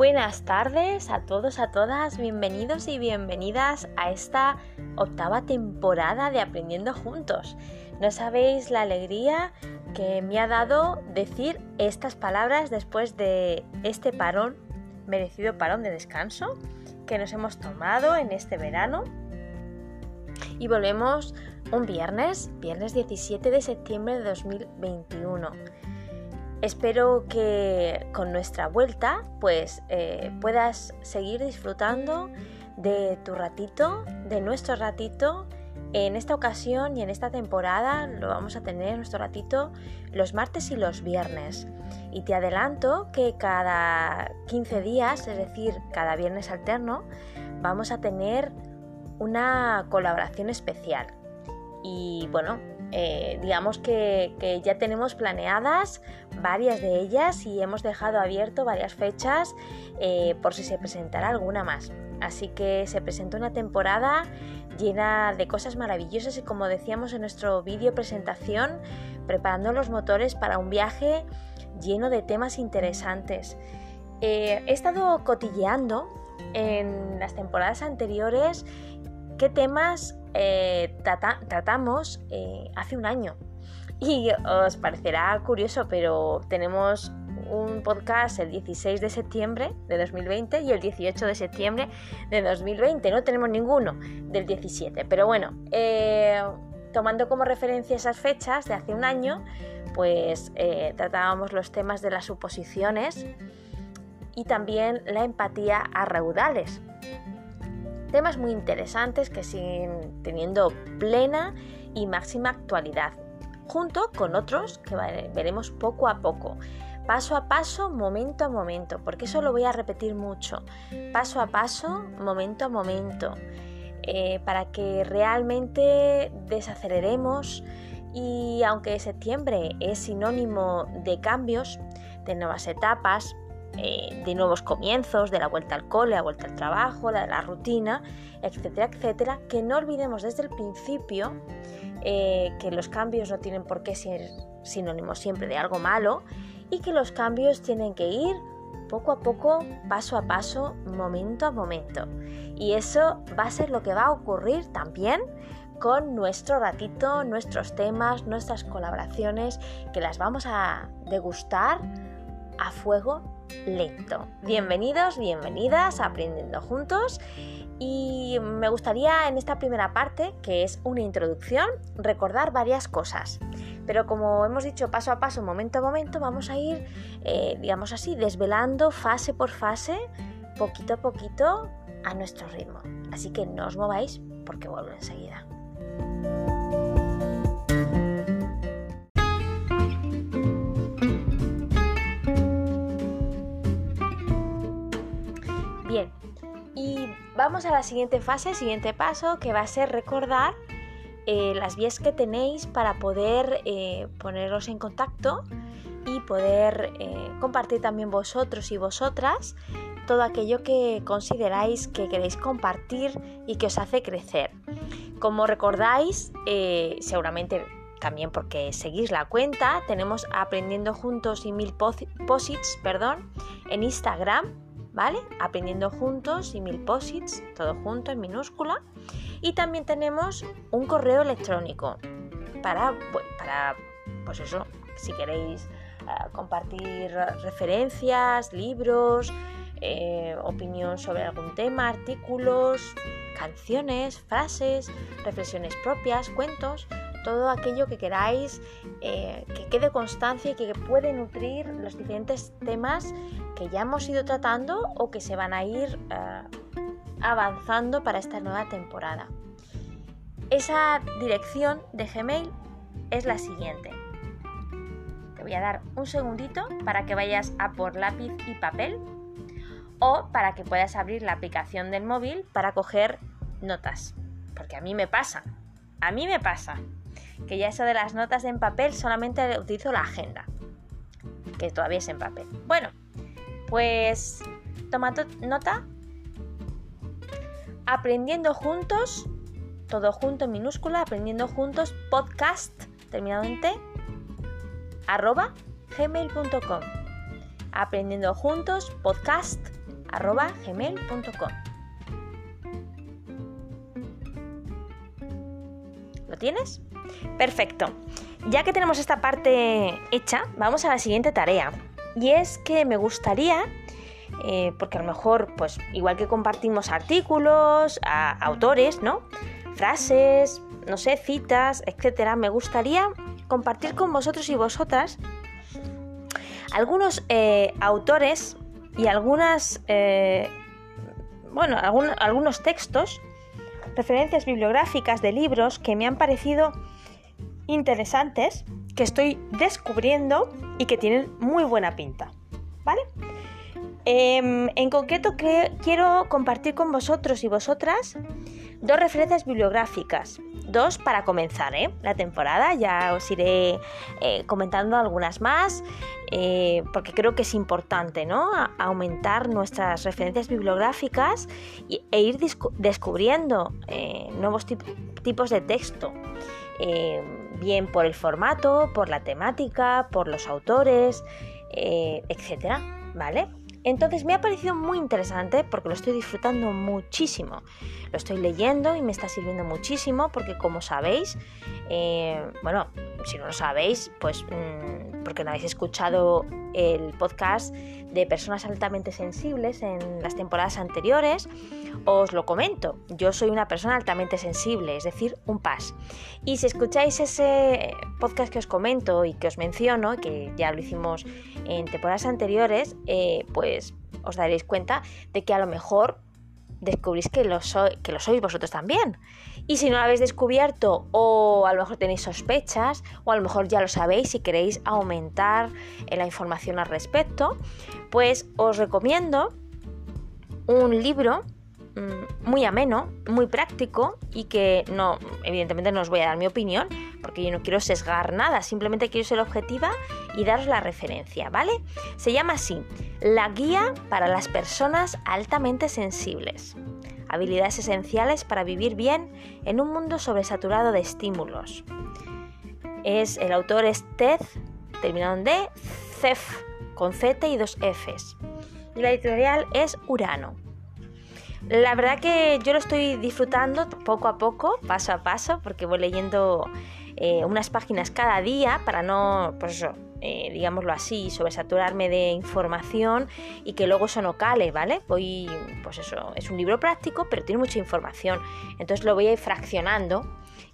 Buenas tardes a todos, a todas, bienvenidos y bienvenidas a esta octava temporada de Aprendiendo Juntos. No sabéis la alegría que me ha dado decir estas palabras después de este parón, merecido parón de descanso que nos hemos tomado en este verano. Y volvemos un viernes, viernes 17 de septiembre de 2021. Espero que con nuestra vuelta pues eh, puedas seguir disfrutando de tu ratito, de nuestro ratito. En esta ocasión y en esta temporada lo vamos a tener nuestro ratito los martes y los viernes. Y te adelanto que cada 15 días, es decir, cada viernes alterno, vamos a tener una colaboración especial. Y bueno, eh, digamos que, ya tenemos planeadas varias de ellas y hemos dejado abierto varias fechas eh, por si se presentará alguna más. Así que se presenta una temporada llena de cosas maravillosas y como decíamos en nuestro vídeo presentación, preparando los motores para un viaje lleno de temas interesantes. Eh, he estado cotilleando en las temporadas anteriores qué temas eh, tratamos eh, hace un año. Y os parecerá curioso, pero tenemos un podcast el 16 de septiembre de 2020 y el 18 de septiembre de 2020. No tenemos ninguno del 17. Pero bueno, eh, tomando como referencia esas fechas de hace un año, pues tratábamos los temas de las suposiciones y también la empatía a raudales. Temas muy interesantes que siguen teniendo plena y máxima actualidad, junto con otros que veremos poco a poco, paso a paso, momento a momento, porque eso lo voy a repetir mucho, paso a paso, momento a momento, eh, para que realmente desaceleremos y aunque septiembre es sinónimo de cambios, de nuevas etapas, eh, de nuevos comienzos, de la vuelta al cole, la vuelta al trabajo, la, la rutina, etcétera, etcétera, que no olvidemos desde el principio eh, que los cambios no tienen por qué ser sinónimos siempre de algo malo y que los cambios tienen que ir poco a poco, paso a paso, momento a momento. Y eso va a ser lo que va a ocurrir también con nuestro ratito, nuestros temas, nuestras colaboraciones, que las vamos a degustar a fuego lento. Bienvenidos, bienvenidas a Aprendiendo Juntos. Y me gustaría en esta primera parte, que es una introducción, recordar varias cosas. Pero como hemos dicho paso a paso, momento a momento, vamos a ir, eh, digamos así, desvelando fase por fase, poquito a poquito, a nuestro ritmo. Así que no os mováis porque vuelvo enseguida. Vamos a la siguiente fase, siguiente paso, que va a ser recordar eh, las vías que tenéis para poder eh, poneros en contacto y poder eh, compartir también vosotros y vosotras todo aquello que consideráis que queréis compartir y que os hace crecer. Como recordáis, seguramente también porque seguís la cuenta, tenemos Aprendiendo Juntos y Mil Posits, perdón, en Instagram ¿vale? Aprendiendo juntos y mil posits, todo junto en minúscula. Y también tenemos un correo electrónico para, para pues eso, si queréis eh, compartir referencias, libros, eh, opinión sobre algún tema, artículos, canciones, frases, reflexiones propias, cuentos, todo aquello que queráis eh, que quede constancia y que puede nutrir los diferentes temas que ya hemos ido tratando o que se van a ir eh, avanzando para esta nueva temporada. Esa dirección de Gmail es la siguiente. Te voy a dar un segundito para que vayas a por lápiz y papel o para que puedas abrir la aplicación del móvil para coger notas. Porque a mí me pasa. A mí me pasa que ya eso de las notas en papel solamente utilizo la agenda, que todavía es en papel. Bueno, pues toma nota. Aprendiendo juntos, todo junto en minúscula, aprendiendo juntos, podcast, terminado en T, arroba gmail.com. Aprendiendo juntos, podcast, ¿Lo tienes? Perfecto. Ya que tenemos esta parte hecha, vamos a la siguiente tarea. Y es que me gustaría, eh, porque a lo mejor, pues igual que compartimos artículos, a autores, ¿no? Frases, no sé, citas, etcétera, me gustaría compartir con vosotros y vosotras algunos eh, autores y algunas, eh, bueno, algunos textos, referencias bibliográficas de libros que me han parecido interesantes, que estoy descubriendo y que tienen muy buena pinta. ¿Vale? Em, en concreto quiero compartir con vosotros y vosotras dos referencias bibliográficas. Dos para comenzar ¿eh? la temporada, ya os iré eh, comentando algunas más, eh, porque creo que es importante ¿no? aumentar nuestras referencias bibliográficas e ir descubriendo nuevos tipos de texto bien por el formato, por la temática, por los autores, etcétera, ¿vale? Entonces me ha parecido muy interesante porque lo estoy disfrutando muchísimo. Lo estoy leyendo y me está sirviendo muchísimo porque como sabéis, eh, bueno, si no lo sabéis, pues mm, porque no habéis escuchado el podcast de personas altamente sensibles en las temporadas anteriores, os lo comento. Yo soy una persona altamente sensible, es decir, un pas. Y si escucháis ese podcast que os comento y que os menciono, que ya lo hicimos en temporadas anteriores, eh, pues os daréis cuenta de que a lo mejor descubrís que lo, que sois vosotros también. Y si no lo habéis descubierto o a lo mejor tenéis sospechas o a lo mejor ya lo sabéis y queréis aumentar la información al respecto, pues os recomiendo un libro muy ameno, muy práctico y que no, evidentemente no os voy a dar mi opinión porque yo no quiero sesgar nada, simplemente quiero ser objetiva y daros la referencia, ¿vale? Se llama así, La Guía para las Personas Altamente Sensibles. Habilidades esenciales para vivir bien en un mundo sobresaturado de estímulos. Es, el autor es Ted, terminado en D, Cef, con Z y dos Fs. Y la editorial es Urano. La verdad que yo lo estoy disfrutando poco a poco, paso a paso, porque voy leyendo eh, unas páginas cada día para no, pues eso, eh, digámoslo así, sobresaturarme de información y que luego eso no cale, ¿vale? Voy, pues eso, es un libro práctico, pero tiene mucha información, entonces lo voy a ir fraccionando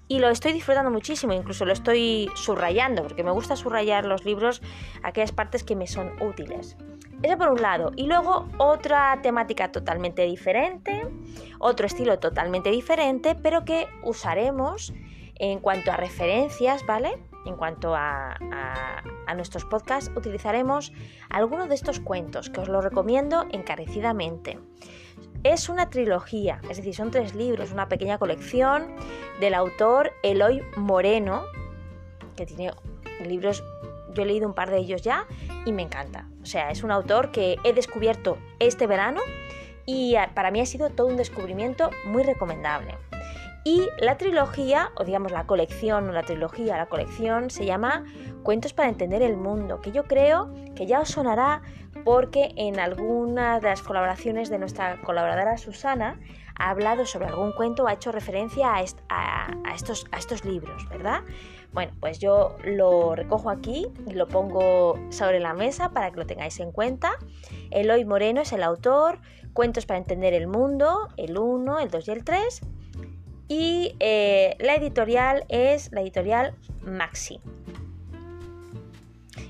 y lo estoy disfrutando muchísimo, incluso lo estoy subrayando, porque me gusta subrayar los libros, aquellas partes que me son útiles. Eso por un lado. Y luego otra temática totalmente diferente, otro estilo totalmente diferente, pero que usaremos en cuanto a referencias, ¿vale? En cuanto a, nuestros podcasts, utilizaremos algunos de estos cuentos que os lo recomiendo encarecidamente. Es una trilogía, es decir, son tres libros, una pequeña colección del autor Eloy Moreno, que tiene libros, yo he leído un par de ellos ya y me encanta. O sea, es un autor que he descubierto este verano y para mí ha sido todo un descubrimiento muy recomendable. Y la trilogía, o digamos la colección, o la trilogía, la colección, se llama Cuentos para entender el mundo, que yo creo que ya os sonará porque en alguna de las colaboraciones de nuestra colaboradora Susana ha hablado sobre algún cuento o ha hecho referencia a, estos, a estos libros, ¿verdad? Bueno, pues yo lo recojo aquí y lo pongo sobre la mesa para que lo tengáis en cuenta. Eloy Moreno es el autor, Cuentos para entender el mundo, el 1, el 2 y el 3 y eh, la editorial es la editorial Maxi.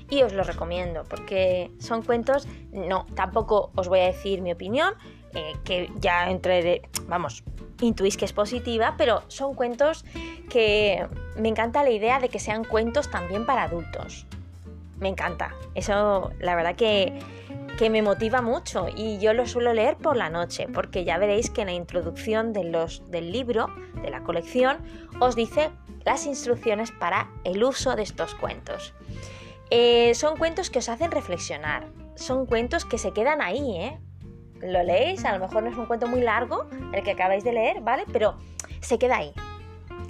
Y os lo recomiendo porque son cuentos, no, tampoco os voy a decir mi opinión, eh, que ya entre, vamos, intuís que es positiva, pero son cuentos que me encanta la idea de que sean cuentos también para adultos. Me encanta. Eso, la verdad que que me motiva mucho y yo lo suelo leer por la noche porque ya veréis que en la introducción de los, del libro, de la colección, os dice las instrucciones para el uso de estos cuentos. Eh, son cuentos que os hacen reflexionar, son cuentos que se quedan ahí, ¿eh? Lo leéis, a lo mejor no es un cuento muy largo el que acabáis de leer, ¿vale? Pero se queda ahí.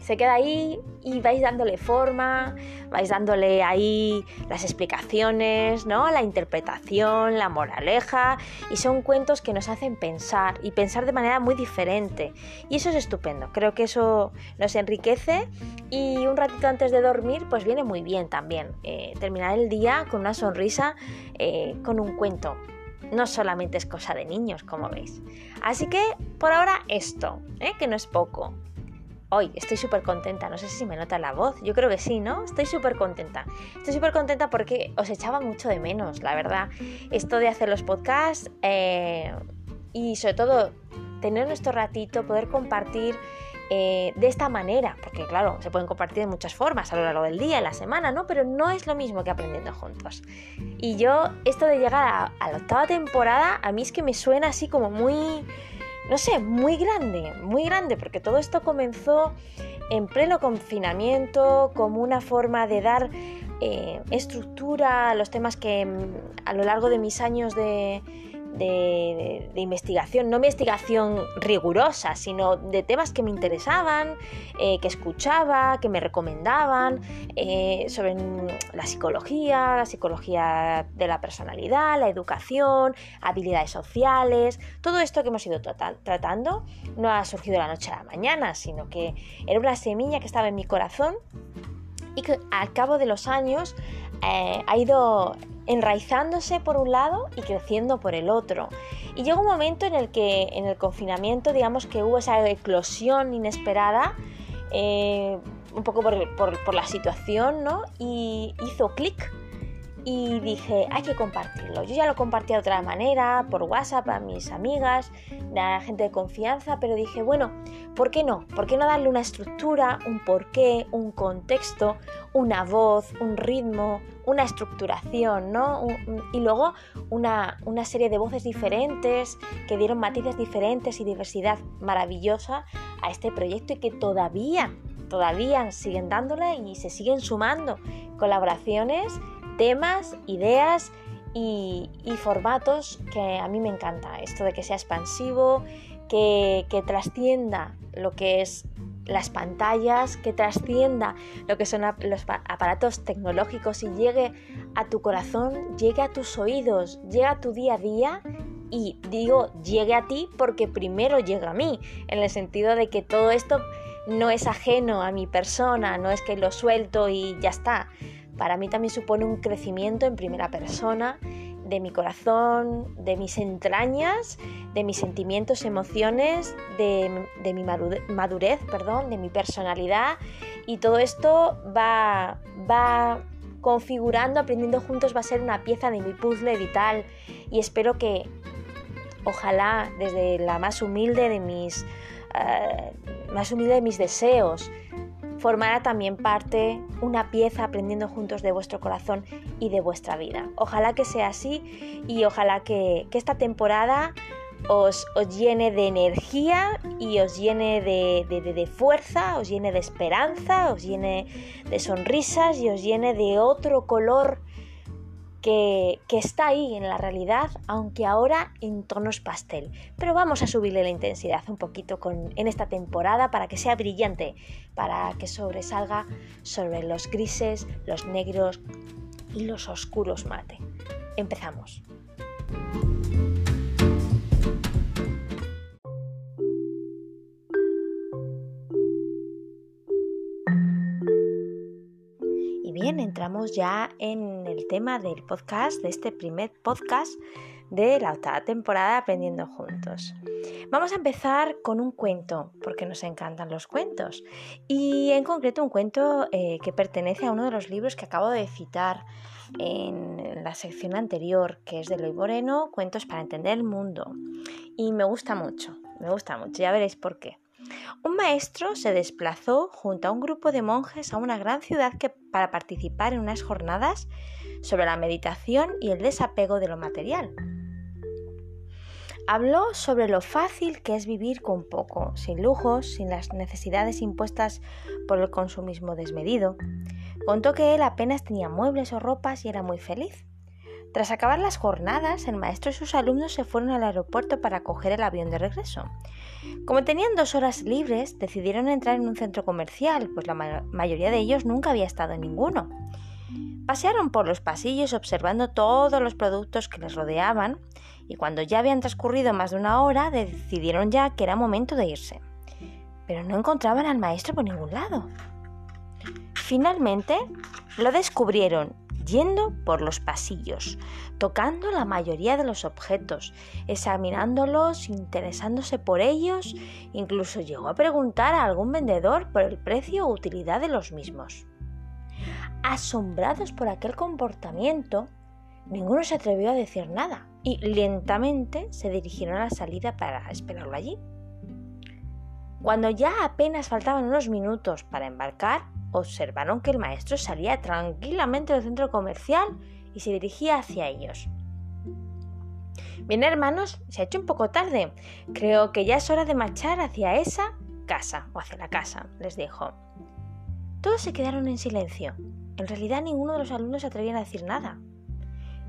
se queda ahí y vais dándole forma, vais dándole ahí las explicaciones, ¿no? La interpretación, la moraleja y son cuentos que nos hacen pensar y pensar de manera muy diferente y eso es estupendo. Creo que eso nos enriquece y un ratito antes de dormir pues viene muy bien también eh, terminar el día con una sonrisa, eh, con un cuento no solamente es cosa de niños, como veis. Así que por ahora esto, ¿eh? que no es poco. Hoy estoy súper contenta, no sé si me nota la voz, yo creo que sí, ¿no? Estoy súper contenta. Estoy súper contenta porque os echaba mucho de menos, la verdad. Esto de hacer los podcasts eh, y sobre todo tener nuestro ratito, poder compartir eh, de esta manera, porque claro, se pueden compartir de muchas formas a lo largo del día, en la semana, ¿no? Pero no es lo mismo que aprendiendo juntos. Y yo, esto de llegar a, la octava temporada, a mí es que me suena así como muy no sé, muy grande, muy grande, porque todo esto comenzó en pleno confinamiento como una forma de dar eh, estructura a los temas que mm, a lo largo de mis años de, de, investigación, no investigación rigurosa, sino de temas que me interesaban, eh, que escuchaba, que me recomendaban, eh, sobre la psicología, la psicología de la personalidad, la educación, habilidades sociales, todo esto que hemos ido tratando no ha surgido de la noche a la mañana, sino que era una semilla que estaba en mi corazón y que al cabo de los años eh, ha ido enraizándose por un lado y creciendo por el otro. Y llegó un momento en el que en el confinamiento, digamos que hubo esa eclosión inesperada, eh, un poco por, por, la situación, ¿no? Y hizo clic y dije, hay que compartirlo. Yo ya lo compartí de otra manera, por WhatsApp, a mis amigas, a gente de confianza, pero dije, bueno, ¿por qué no? ¿Por qué no darle una estructura, un porqué, un contexto, una voz, un ritmo, una estructuración, ¿no? y luego una, una serie de voces diferentes que dieron matices diferentes y diversidad maravillosa a este proyecto y que todavía, todavía siguen dándole y se siguen sumando colaboraciones temas, ideas y, formatos que a mí me encanta. Esto de que sea expansivo, que, trascienda lo que es las pantallas, que trascienda lo que son los aparatos tecnológicos y llegue a tu corazón, llegue a tus oídos, llegue a tu día a día y digo llegue a ti porque primero llega a mí, en el sentido de que todo esto no es ajeno a mi persona, no es que lo suelto y ya está, para mí también supone un crecimiento en primera persona de mi corazón, de mis entrañas, de mis sentimientos, emociones, de, mi madurez, perdón, de mi personalidad. Y todo esto va, va configurando, aprendiendo juntos, va a ser una pieza de mi puzzle vital. Y espero que, ojalá, desde la más humilde de mis, eh, más humilde de mis deseos, formará también parte, una pieza aprendiendo juntos de vuestro corazón y de vuestra vida. Ojalá que sea así y ojalá que, esta temporada os, os, llene de energía y os llene de, de, fuerza, os llene de esperanza, os llene de sonrisas y os llene de otro color que, está ahí en la realidad, aunque ahora en tonos pastel. Pero vamos a subirle la intensidad un poquito con, en esta temporada para que sea brillante, para que sobresalga sobre los grises, los negros y los oscuros mate. Empezamos. Ya en el tema del podcast, de este primer podcast de la octava temporada Aprendiendo Juntos. Vamos a empezar con un cuento, porque nos encantan los cuentos, y en concreto un cuento eh, que pertenece a uno de los libros que acabo de citar en la sección anterior, que es de Loy Moreno, Cuentos para entender el mundo. Y me gusta mucho, me gusta mucho, ya veréis por qué. Un maestro se desplazó junto a un grupo de monjes a una gran ciudad que, para participar en unas jornadas sobre la meditación y el desapego de lo material. Habló sobre lo fácil que es vivir con poco, sin lujos, sin las necesidades impuestas por el consumismo desmedido. Contó que él apenas tenía muebles o ropas y era muy feliz. Tras acabar las jornadas, el maestro y sus alumnos se fueron al aeropuerto para coger el avión de regreso. Como tenían dos horas libres, decidieron entrar en un centro comercial, pues la mayoría de ellos nunca había estado en ninguno. Pasearon por los pasillos observando todos los productos que les rodeaban y cuando ya habían transcurrido más de una hora decidieron ya que era momento de irse. Pero no encontraban al maestro por ningún lado. Finalmente lo descubrieron yendo por los pasillos, tocando la mayoría de los objetos, examinándolos, interesándose por ellos, incluso llegó a preguntar a algún vendedor por el precio o utilidad de los mismos. Asombrados por aquel comportamiento, ninguno se atrevió a decir nada y lentamente se dirigieron a la salida para esperarlo allí. Cuando ya apenas faltaban unos minutos para embarcar, observaron que el maestro salía tranquilamente del centro comercial y se dirigía hacia ellos. Bien, hermanos, se ha hecho un poco tarde. Creo que ya es hora de marchar hacia esa casa o hacia la casa, les dijo. Todos se quedaron en silencio. En realidad ninguno de los alumnos se atrevían a decir nada.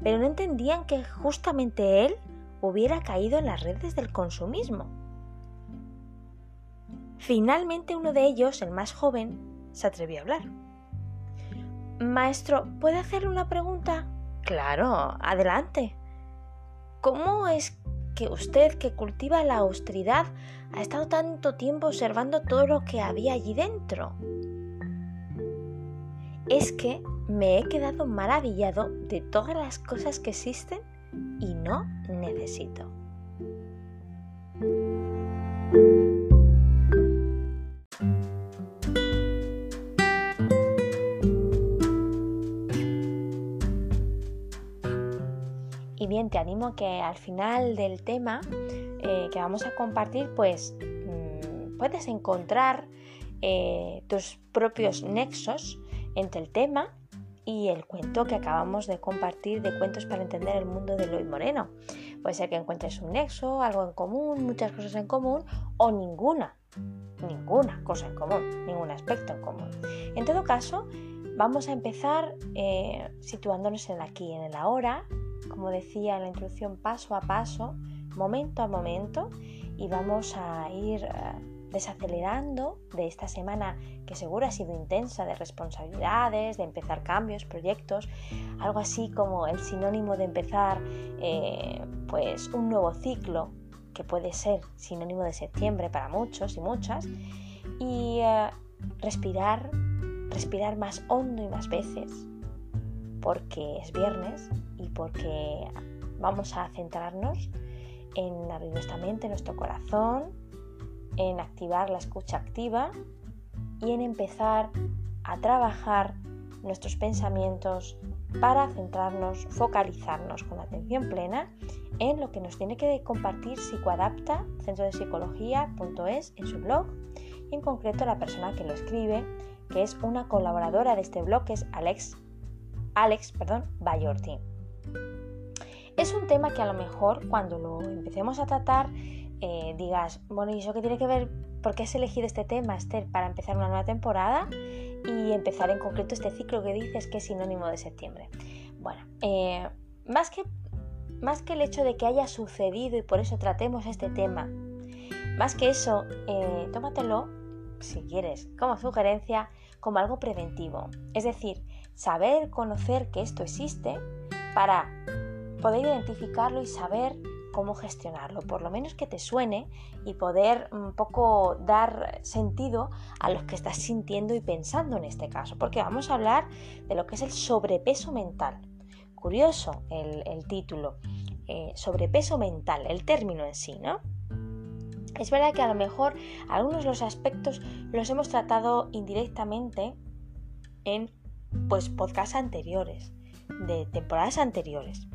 Pero no entendían que justamente él hubiera caído en las redes del consumismo. Finalmente uno de ellos, el más joven, se atrevió a hablar. Maestro, ¿puede hacerle una pregunta? Claro, adelante. ¿Cómo es que usted, que cultiva la austeridad, ha estado tanto tiempo observando todo lo que había allí dentro? Es que me he quedado maravillado de todas las cosas que existen y no necesito. Bien, te animo que al final del tema eh, que vamos a compartir, pues mm, puedes encontrar eh, tus propios nexos entre el tema y el cuento que acabamos de compartir de cuentos para entender el mundo de Loy Moreno. Puede ser que encuentres un nexo, algo en común, muchas cosas en común o ninguna, ninguna cosa en común, ningún aspecto en común. En todo caso, vamos a empezar eh, situándonos en el aquí, en el ahora, como decía en la introducción, paso a paso, momento a momento, y vamos a ir eh, desacelerando de esta semana que seguro ha sido intensa de responsabilidades, de empezar cambios, proyectos, algo así como el sinónimo de empezar eh, pues un nuevo ciclo que puede ser sinónimo de septiembre para muchos y muchas, y eh, respirar, respirar más hondo y más veces, porque es viernes y porque vamos a centrarnos en abrir nuestra mente, nuestro corazón, en activar la escucha activa y en empezar a trabajar nuestros pensamientos para centrarnos, focalizarnos con atención plena en lo que nos tiene que compartir Psicoadapta, centro de psicología.es en su blog y en concreto la persona que lo escribe, que es una colaboradora de este blog, que es Alex Alex perdón, Bayorti. Es un tema que a lo mejor cuando lo empecemos a tratar eh, digas, bueno, ¿y eso qué tiene que ver? ¿Por qué has elegido este tema, Esther, para empezar una nueva temporada y empezar en concreto este ciclo que dices que es sinónimo de septiembre? Bueno, eh, más, que, más que el hecho de que haya sucedido y por eso tratemos este tema, más que eso, eh, tómatelo, si quieres, como sugerencia, como algo preventivo. Es decir, saber, conocer que esto existe para poder identificarlo y saber cómo gestionarlo, por lo menos que te suene y poder un poco dar sentido a lo que estás sintiendo y pensando en este caso, porque vamos a hablar de lo que es el sobrepeso mental. Curioso el, título, eh, sobrepeso mental, el término en sí, ¿no? Es verdad que a lo mejor algunos de los aspectos los hemos tratado indirectamente en pues podcasts anteriores, de temporadas anteriores.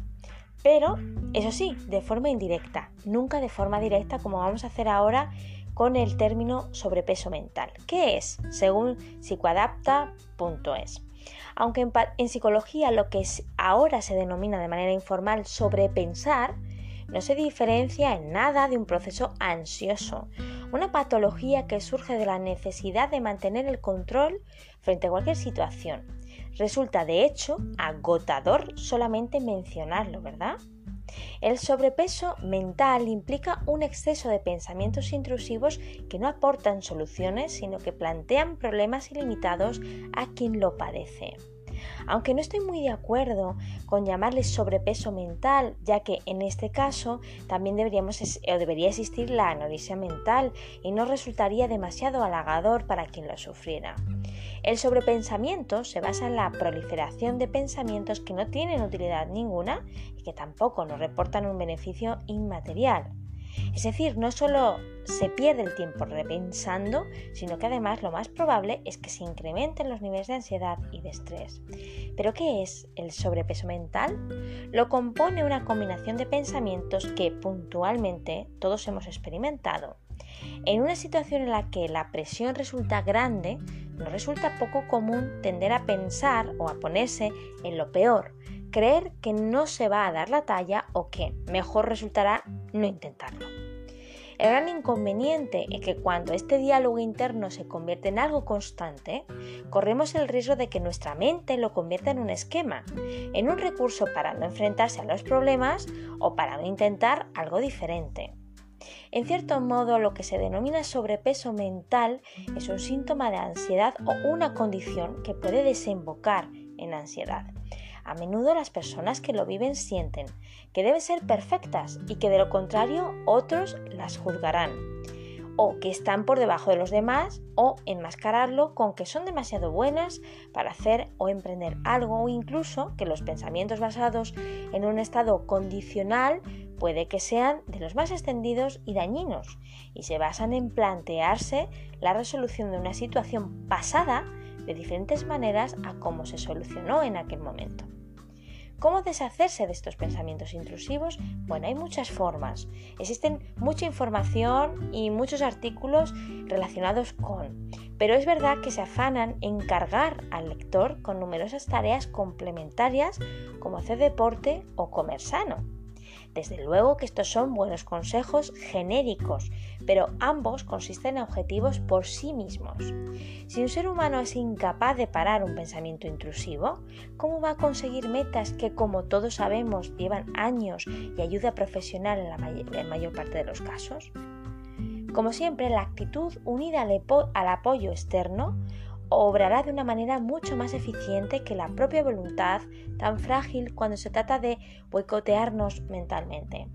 Pero, eso sí, de forma indirecta, nunca de forma directa como vamos a hacer ahora con el término sobrepeso mental. ¿Qué es? Según psicoadapta.es. Aunque en, en, psicología lo que ahora se denomina de manera informal sobrepensar, no se diferencia en nada de un proceso ansioso, una patología que surge de la necesidad de mantener el control frente a cualquier situación, Resulta de hecho agotador solamente mencionarlo, ¿verdad? El sobrepeso mental implica un exceso de pensamientos intrusivos que no aportan soluciones, sino que plantean problemas ilimitados a quien lo padece. Aunque no estoy muy de acuerdo con llamarle sobrepeso mental, ya que en este caso también debería existir la anorexia mental y no resultaría demasiado halagador para quien lo sufriera. El sobrepensamiento se basa en la proliferación de pensamientos que no tienen utilidad ninguna y que tampoco nos reportan un beneficio inmaterial. Es decir, no solo se pierde el tiempo repensando, sino que además lo más probable es que se incrementen los niveles de ansiedad y de estrés. ¿Pero qué es el sobrepeso mental? Lo compone una combinación de pensamientos que puntualmente todos hemos experimentado. En una situación en la que la presión resulta grande, nos resulta poco común tender a pensar o a ponerse en lo peor, creer que no se va a dar la talla o que mejor resultará no intentarlo. El gran inconveniente es que cuando este diálogo interno se convierte en algo constante, corremos el riesgo de que nuestra mente lo convierta en un esquema, en un recurso para no enfrentarse a los problemas o para no intentar algo diferente. En cierto modo, lo que se denomina sobrepeso mental es un síntoma de ansiedad o una condición que puede desembocar en ansiedad. A menudo las personas que lo viven sienten que deben ser perfectas y que de lo contrario otros las juzgarán o que están por debajo de los demás o enmascararlo con que son demasiado buenas para hacer o emprender algo o incluso que los pensamientos basados en un estado condicional puede que sean de los más extendidos y dañinos y se basan en plantearse la resolución de una situación pasada de diferentes maneras a cómo se solucionó en aquel momento. ¿Cómo deshacerse de estos pensamientos intrusivos? Bueno, hay muchas formas. Existen mucha información y muchos artículos relacionados con, pero es verdad que se afanan en cargar al lector con numerosas tareas complementarias como hacer deporte o comer sano. Desde luego que estos son buenos consejos genéricos, pero ambos consisten en objetivos por sí mismos. Si un ser humano es incapaz de parar un pensamiento intrusivo, ¿cómo va a conseguir metas que, como todos sabemos, llevan años y ayuda profesional en la, mayor parte de los casos? Como siempre, la actitud unida al apoyo externo obrará de una manera mucho más eficiente que la propia voluntad tan frágil cuando se trata de boicotearnos mentalmente.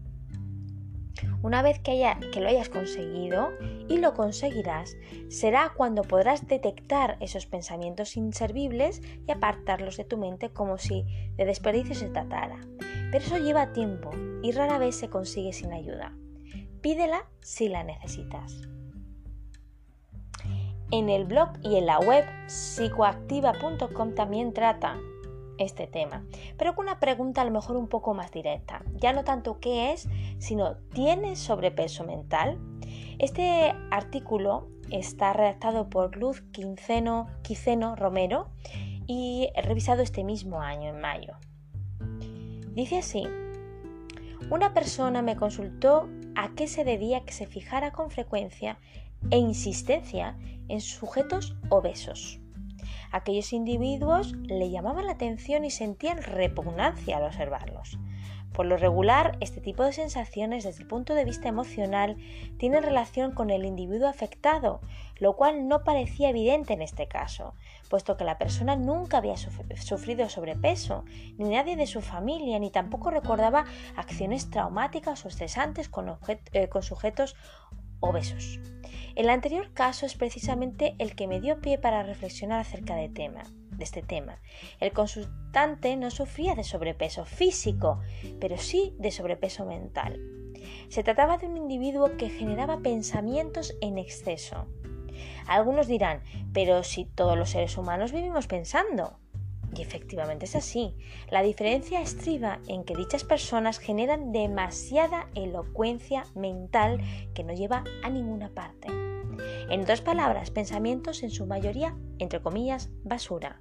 Una vez que, que, lo hayas conseguido, y lo conseguirás, será cuando podrás detectar esos pensamientos inservibles y apartarlos de tu mente como si de desperdicio se tratara. Pero eso lleva tiempo y rara vez se consigue sin ayuda. Pídela si la necesitas. En el blog y en la web psicoactiva.com también trata este tema, pero con una pregunta a lo mejor un poco más directa. Ya no tanto qué es, sino ¿tienes sobrepeso mental? Este artículo está redactado por Luz Quinceno, Quiceno Romero y revisado este mismo año, en mayo. Dice así, una persona me consultó a qué se debía que se fijara con frecuencia e insistencia en sujetos obesos. Aquellos individuos le llamaban la atención y sentían repugnancia al observarlos. Por lo regular, este tipo de sensaciones desde el punto de vista emocional tienen relación con el individuo afectado, lo cual no parecía evidente en este caso, puesto que la persona nunca había sufrido sobrepeso, ni nadie de su familia, ni tampoco recordaba acciones traumáticas o estresantes con, eh, con sujetos obesos. El anterior caso es precisamente el que me dio pie para reflexionar acerca de, este tema. El consultante no sufría de sobrepeso físico, pero sí de sobrepeso mental. Se trataba de un individuo que generaba pensamientos en exceso. Algunos dirán, pero si todos los seres humanos vivimos pensando. Y efectivamente es así. La diferencia estriba en que dichas personas generan demasiada elocuencia mental que no lleva a ninguna parte. En otras palabras, pensamientos en su mayoría, entre comillas, basura.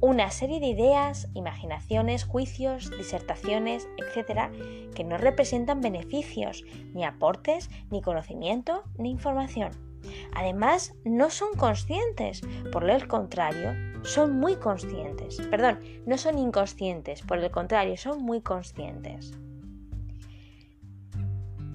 Una serie de ideas, imaginaciones, juicios, disertaciones, etc., que no representan beneficios, ni aportes, ni conocimiento, ni información. Además, no son conscientes, por el contrario, son muy conscientes. Perdón, no son inconscientes, por el contrario, son muy conscientes.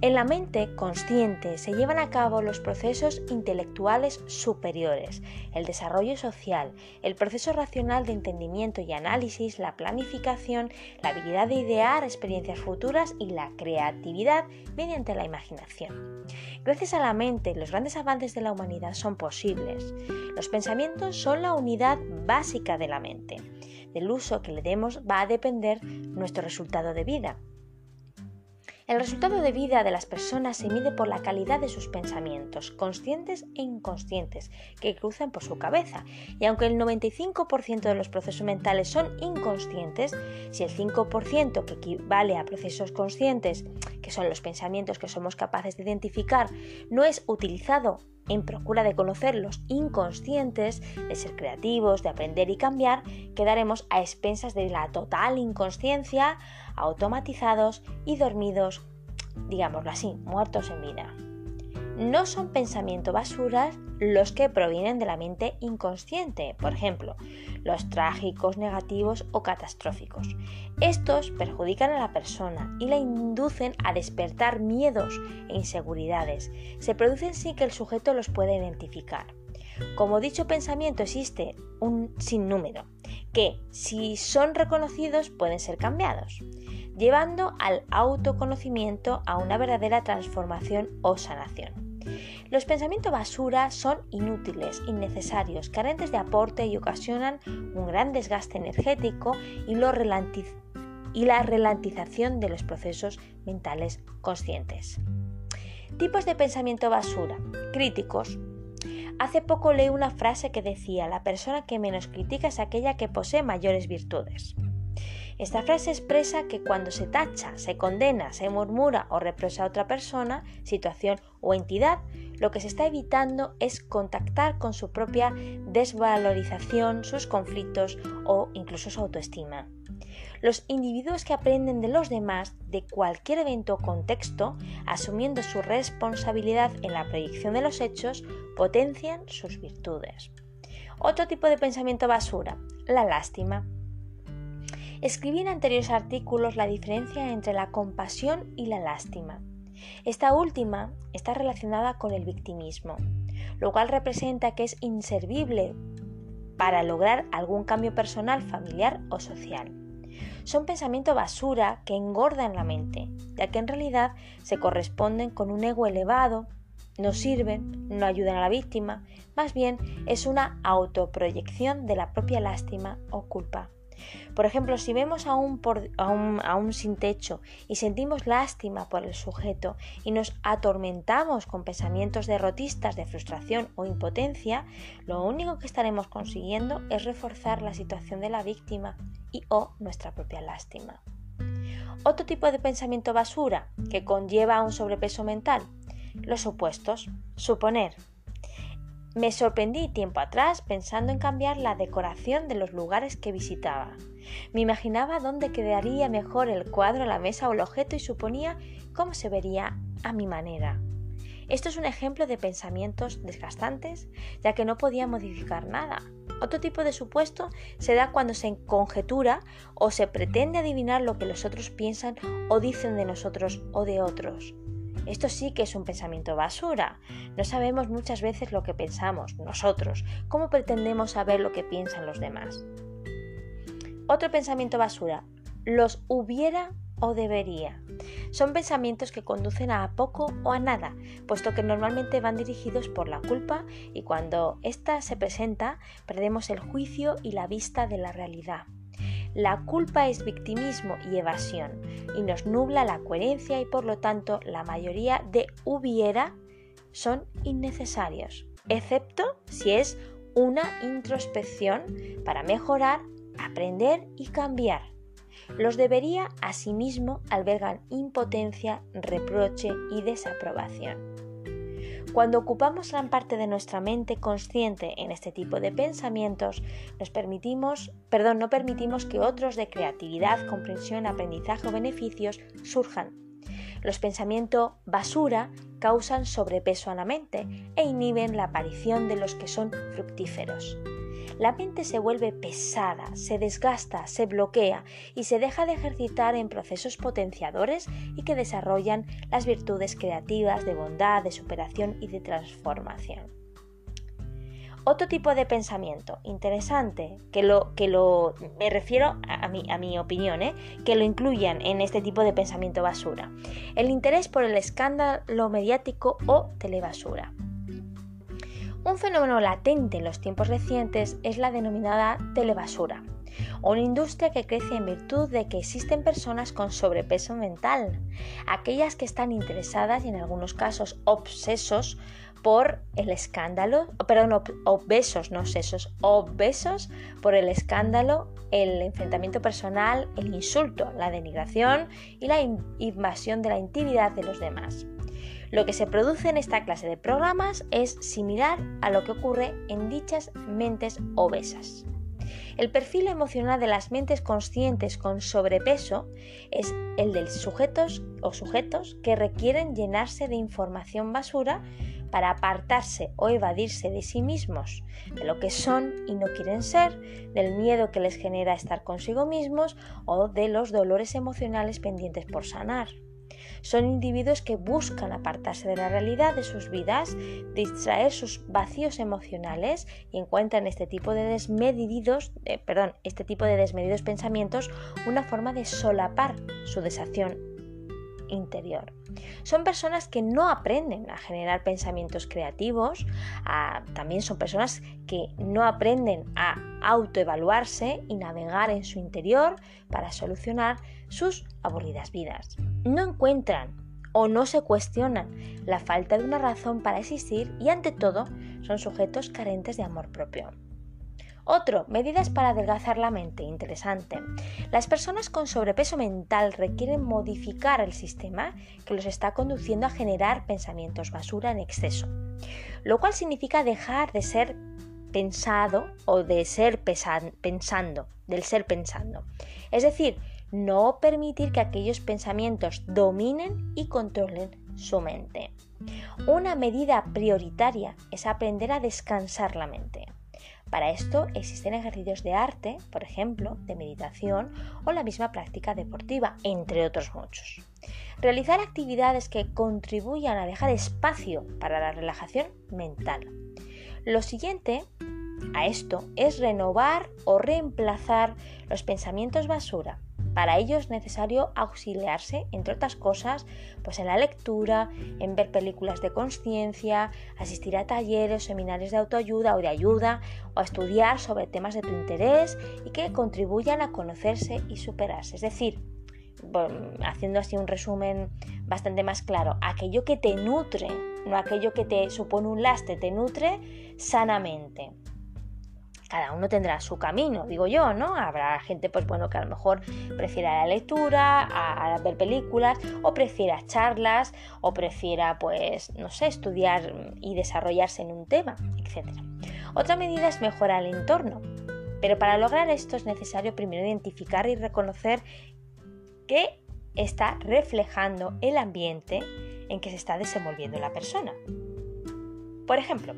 En la mente consciente se llevan a cabo los procesos intelectuales superiores, el desarrollo social, el proceso racional de entendimiento y análisis, la planificación, la habilidad de idear experiencias futuras y la creatividad mediante la imaginación. Gracias a la mente, los grandes avances de la humanidad son posibles. Los pensamientos son la unidad básica de la mente. Del uso que le demos va a depender nuestro resultado de vida. El resultado de vida de las personas se mide por la calidad de sus pensamientos, conscientes e inconscientes, que cruzan por su cabeza. Y aunque el 95% de los procesos mentales son inconscientes, si el 5% que equivale a procesos conscientes, que son los pensamientos que somos capaces de identificar, no es utilizado en procura de conocer los inconscientes, de ser creativos, de aprender y cambiar, quedaremos a expensas de la total inconsciencia, automatizados y dormidos, digámoslo así, muertos en vida. No son pensamientos basuras los que provienen de la mente inconsciente, por ejemplo, los trágicos, negativos o catastróficos. Estos perjudican a la persona y la inducen a despertar miedos e inseguridades. Se producen sin que el sujeto los pueda identificar. Como dicho pensamiento existe un sinnúmero, que si son reconocidos pueden ser cambiados, llevando al autoconocimiento a una verdadera transformación o sanación. Los pensamientos basura son inútiles, innecesarios, carentes de aporte y ocasionan un gran desgaste energético y, la relantización de los procesos mentales conscientes. Tipos de pensamiento basura. Críticos. Hace poco leí una frase que decía, la persona que menos critica es aquella que posee mayores virtudes. Esta frase expresa que cuando se tacha, se condena, se murmura o reprocha a otra persona, situación o entidad, lo que se está evitando es contactar con su propia desvalorización, sus conflictos o incluso su autoestima. Los individuos que aprenden de los demás de cualquier evento o contexto, asumiendo su responsabilidad en la proyección de los hechos, potencian sus virtudes. Otro tipo de pensamiento basura, la lástima. Escribí en anteriores artículos la diferencia entre la compasión y la lástima. Esta última está relacionada con el victimismo, lo cual representa que es inservible para lograr algún cambio personal, familiar o social. Son pensamientos basura que engordan la mente, ya que en realidad se corresponden con un ego elevado, no sirven, no ayudan a la víctima, más bien es una autoproyección de la propia lástima o culpa. Por ejemplo, si vemos a un, a, un, sin techo y sentimos lástima por el sujeto y nos atormentamos con pensamientos derrotistas de frustración o impotencia, lo único que estaremos consiguiendo es reforzar la situación de la víctima y o nuestra propia lástima. Otro tipo de pensamiento basura que conlleva un sobrepeso mental, los opuestos, suponer, me sorprendí tiempo atrás pensando en cambiar la decoración de los lugares que visitaba. Me imaginaba dónde quedaría mejor el cuadro, la mesa o el objeto y suponía cómo se vería a mi manera. Esto es un ejemplo de pensamientos desgastantes, ya que no podía modificar nada. Otro tipo de supuesto se da cuando se conjetura o se pretende adivinar lo que los otros piensan o dicen de nosotros o de otros. Esto sí que es un pensamiento basura. No sabemos muchas veces lo que pensamos nosotros. ¿Cómo pretendemos saber lo que piensan los demás? Otro pensamiento basura. Los hubiera o debería. Son pensamientos que conducen a poco o a nada, puesto que normalmente van dirigidos por la culpa y cuando ésta se presenta perdemos el juicio y la vista de la realidad. La culpa es victimismo y evasión y nos nubla la coherencia y por lo tanto la mayoría de hubiera son innecesarios, excepto si es una introspección para mejorar, aprender y cambiar. Los debería asimismo albergan impotencia, reproche y desaprobación. Cuando ocupamos gran parte de nuestra mente consciente en este tipo de pensamientos, nos permitimos, perdón, no permitimos que otros de creatividad, comprensión, aprendizaje o beneficios surjan. Los pensamientos basura causan sobrepeso a la mente e inhiben la aparición de los que son fructíferos. La mente se vuelve pesada, se desgasta, se bloquea y se deja de ejercitar en procesos potenciadores y que desarrollan las virtudes creativas de bondad, de superación y de transformación. Otro tipo de pensamiento interesante, que lo, que lo me refiero a, mi, a mi opinión, ¿eh? que lo incluyan en este tipo de pensamiento basura. El interés por el escándalo mediático o telebasura. Un fenómeno latente en los tiempos recientes es la denominada telebasura, una industria que crece en virtud de que existen personas con sobrepeso mental, aquellas que están interesadas y en algunos casos obsesos por el escándalo, perdón, obesos, no sesos, obesos por el escándalo, el enfrentamiento personal, el insulto, la denigración y la invasión de la intimidad de los demás. Lo que se produce en esta clase de programas es similar a lo que ocurre en dichas mentes obesas. El perfil emocional de las mentes conscientes con sobrepeso es el de sujetos o sujetos que requieren llenarse de información basura para apartarse o evadirse de sí mismos, de lo que son y no quieren ser, del miedo que les genera estar consigo mismos o de los dolores emocionales pendientes por sanar. Son individuos que buscan apartarse de la realidad de sus vidas, distraer sus vacíos emocionales y encuentran este tipo de desmedidos, eh, perdón, este tipo de desmedidos pensamientos una forma de solapar su desacción interior. Son personas que no aprenden a generar pensamientos creativos, también son personas que no aprenden a autoevaluarse y navegar en su interior para solucionar sus aburridas vidas. No encuentran o no se cuestionan la falta de una razón para existir y ante todo son sujetos carentes de amor propio. Otro, medidas para adelgazar la mente. Interesante. Las personas con sobrepeso mental requieren modificar el sistema que los está conduciendo a generar pensamientos basura en exceso, lo cual significa dejar de ser pensado o de ser pensando, del ser pensando. Es decir, no permitir que aquellos pensamientos dominen y controlen su mente. Una medida prioritaria es aprender a descansar la mente. Para esto existen ejercicios de arte, por ejemplo, de meditación o la misma práctica deportiva, entre otros muchos. Realizar actividades que contribuyan a dejar espacio para la relajación mental. Lo siguiente a esto es renovar o reemplazar los pensamientos basura para ello es necesario auxiliarse, entre otras cosas, pues en la lectura, en ver películas de conciencia, asistir a talleres, seminarios de autoayuda o de ayuda, o estudiar sobre temas de tu interés y que contribuyan a conocerse y superarse. Es decir, haciendo así un resumen bastante más claro, aquello que te nutre, no aquello que te supone un lastre, te nutre sanamente cada uno tendrá su camino, digo yo, ¿no? Habrá gente, pues bueno, que a lo mejor prefiera la lectura, a, ver películas, o prefiera charlas, o prefiera, pues, no sé, estudiar y desarrollarse en un tema, etc. Otra medida es mejorar el entorno, pero para lograr esto es necesario primero identificar y reconocer qué está reflejando el ambiente en que se está desenvolviendo la persona. Por ejemplo,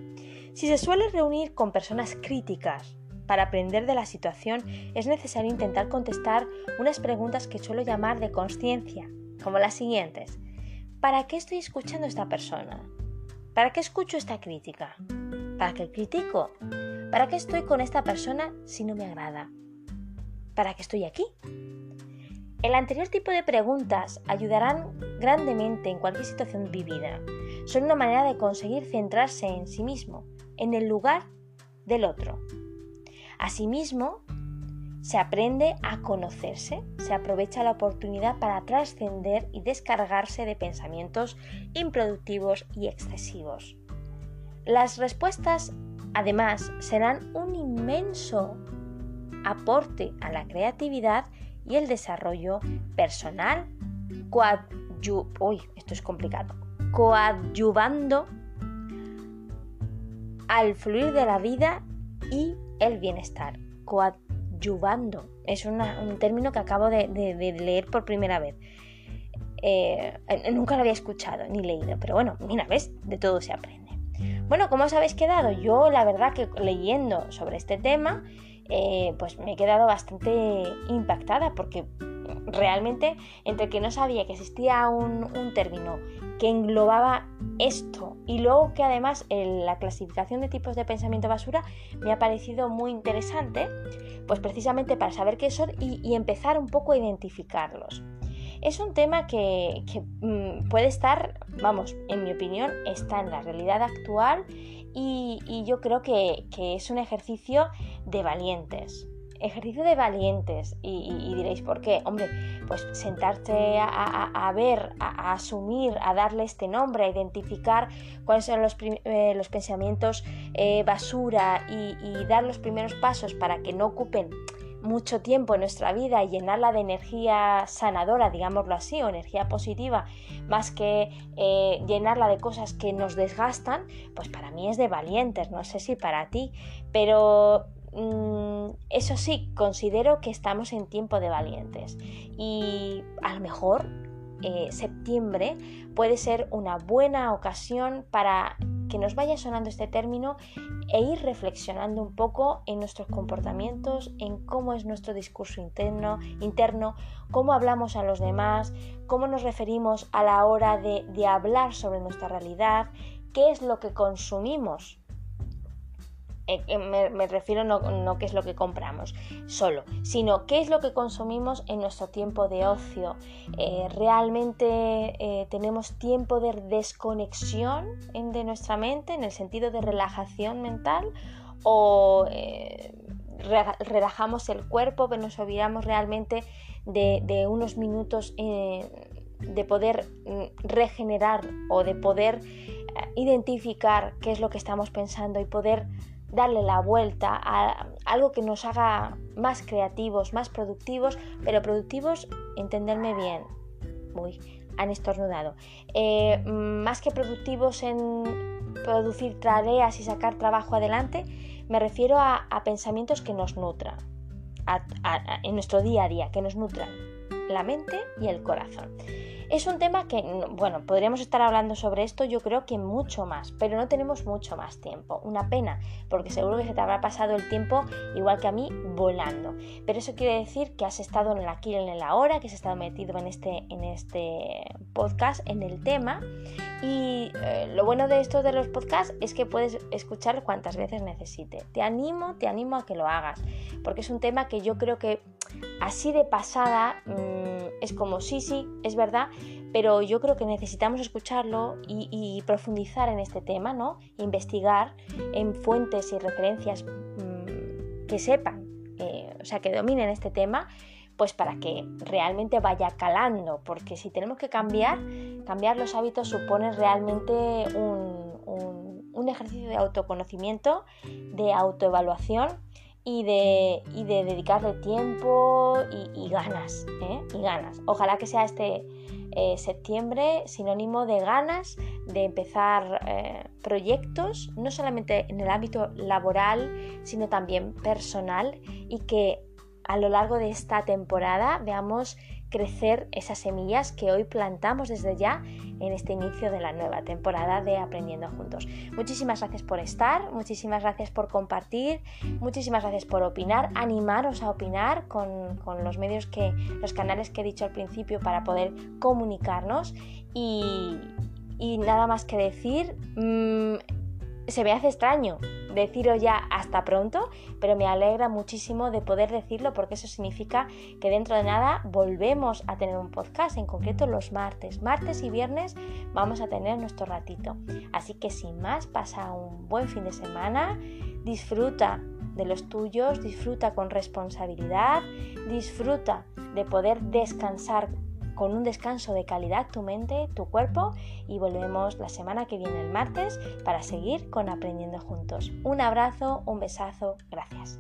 si se suele reunir con personas críticas para aprender de la situación, es necesario intentar contestar unas preguntas que suelo llamar de conciencia, como las siguientes. ¿Para qué estoy escuchando a esta persona? ¿Para qué escucho esta crítica? ¿Para qué critico? ¿Para qué estoy con esta persona si no me agrada? ¿Para qué estoy aquí? El anterior tipo de preguntas ayudarán grandemente en cualquier situación vivida. Son una manera de conseguir centrarse en sí mismo en el lugar del otro. Asimismo, se aprende a conocerse, se aprovecha la oportunidad para trascender y descargarse de pensamientos improductivos y excesivos. Las respuestas, además, serán un inmenso aporte a la creatividad y el desarrollo personal, coadyuvando al fluir de la vida y el bienestar, coadyuvando. Es un término que acabo de, leer por primera vez. Eh, nunca lo había escuchado ni leído, pero bueno, mira, ves, de todo se aprende. Bueno, ¿cómo os habéis quedado? Yo la verdad que leyendo sobre este tema, eh, pues me he quedado bastante impactada porque realmente entre que no sabía que existía un, término que englobaba esto y luego que además la clasificación de tipos de pensamiento basura me ha parecido muy interesante, pues precisamente para saber qué son y, empezar un poco a identificarlos. Es un tema que, mm, puede estar, vamos, en mi opinión, está en la realidad actual y, yo creo que, es un ejercicio de valientes. Ejercicio de valientes. Y, diréis, ¿por qué? Hombre, pues sentarse a, ver, a, asumir, a darle este nombre, a identificar cuáles son los, eh, pensamientos eh, basura y dar los primeros pasos para que no ocupen mucho tiempo en nuestra vida y llenarla de energía sanadora, digámoslo así, o energía positiva, más que eh, llenarla de cosas que nos desgastan, pues para mí es de valientes, no sé si para ti, pero mm, eso sí, considero que estamos en tiempo de valientes. Y a lo mejor eh, septiembre puede ser una buena ocasión para que nos vaya sonando este término e ir reflexionando un poco en nuestros comportamientos, en cómo es nuestro discurso interno, interno cómo hablamos a los demás, cómo nos referimos a la hora de, de hablar sobre nuestra realidad, qué es lo que consumimos eh, eh, me, refiero no, no qué es lo que compramos solo, sino qué es lo que consumimos en nuestro tiempo de ocio. Eh, ¿Realmente tenemos tiempo de desconexión de nuestra mente en el sentido de relajación mental? ¿O relajamos el cuerpo, pero nos olvidamos realmente de, unos minutos de poder mm, regenerar o de poder identificar qué es lo que estamos pensando y poder darle la vuelta a algo que nos haga más creativos, más productivos, pero productivos, entenderme bien. Uy, han estornudado. Eh, más que productivos en producir tareas y sacar trabajo adelante, me refiero a, pensamientos que nos nutran en nuestro día a día, que nos nutran la mente y el corazón. Es un tema que, bueno, podríamos estar hablando sobre esto yo creo que mucho más, pero no tenemos mucho más tiempo. Una pena, porque seguro que se te habrá pasado el tiempo igual que a mí volando. Pero eso quiere decir que has estado en el aquí en la hora, que has estado metido en este, en este podcast, en el tema. Y eh, lo bueno de esto de los podcasts es que puedes escuchar cuantas veces necesite. Te animo, te animo a que lo hagas, porque es un tema que yo creo que así de pasada mm, es como sí, sí, es verdad, pero yo creo que necesitamos escucharlo y, profundizar en este tema, ¿no? Investigar en fuentes y referencias mm, que sepan, eh, o sea, que dominen este tema, pues para que realmente vaya calando, porque si tenemos que cambiar, cambiar los hábitos supone realmente un, ejercicio de autoconocimiento, de autoevaluación y de, de dedicarle tiempo y, ganas, ¿eh? y ganas. Ojalá que sea este eh, septiembre sinónimo de ganas de empezar eh, proyectos, no solamente en el ámbito laboral, sino también personal y que a lo largo de esta temporada veamos crecer esas semillas que hoy plantamos desde ya en este inicio de la nueva temporada de Aprendiendo Juntos. Muchísimas gracias por estar, muchísimas gracias por compartir, muchísimas gracias por opinar, animaros a opinar con, los medios que, los canales que he dicho al principio para poder comunicarnos y, nada más que decir, mm, se me hace extraño deciros ya hasta pronto, pero me alegra muchísimo de poder decirlo porque eso significa que dentro de nada volvemos a tener un podcast, en concreto los martes. Martes y viernes vamos a tener nuestro ratito. Así que sin más, pasa un buen fin de semana, disfruta de los tuyos, disfruta con responsabilidad, disfruta de poder descansar con un descanso de calidad tu mente, tu cuerpo y volvemos la semana que viene el martes para seguir con aprendiendo juntos. Un abrazo, un besazo, gracias.